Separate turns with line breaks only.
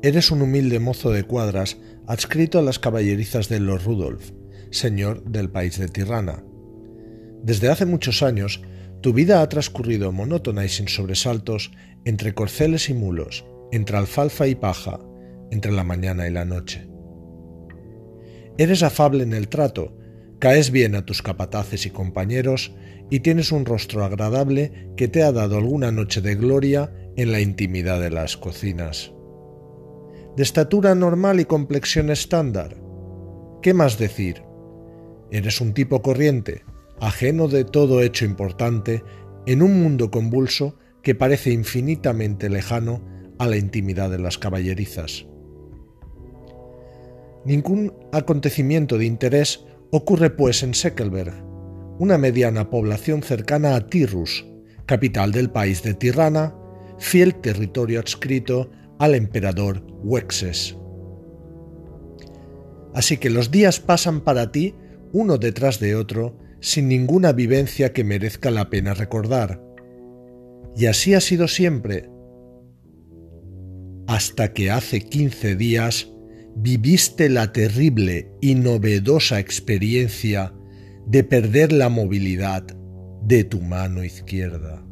Eres un humilde mozo de cuadras adscrito a las caballerizas de los Rudolf, señor del país de Tirrana. Desde hace muchos años, tu vida ha transcurrido monótona y sin sobresaltos entre corceles y mulos, entre alfalfa y paja, entre la mañana y la noche. Eres afable en el trato, caes bien a tus capataces y compañeros y tienes un rostro agradable que te ha dado alguna noche de gloria en la intimidad de las cocinas. De estatura normal y complexión estándar. ¿Qué más decir? Eres un tipo corriente, ajeno de todo hecho importante, en un mundo convulso que parece infinitamente lejano a la intimidad de las caballerizas. Ningún acontecimiento de interés ocurre pues en Seckelberg, una mediana población cercana a Tirrus, capital del país de Tirrana, fiel territorio adscrito al emperador Wexes. Así que los días pasan para ti uno detrás de otro sin ninguna vivencia que merezca la pena recordar. Y así ha sido siempre, hasta que hace quince días viviste la terrible y novedosa experiencia de perder la movilidad de tu mano izquierda.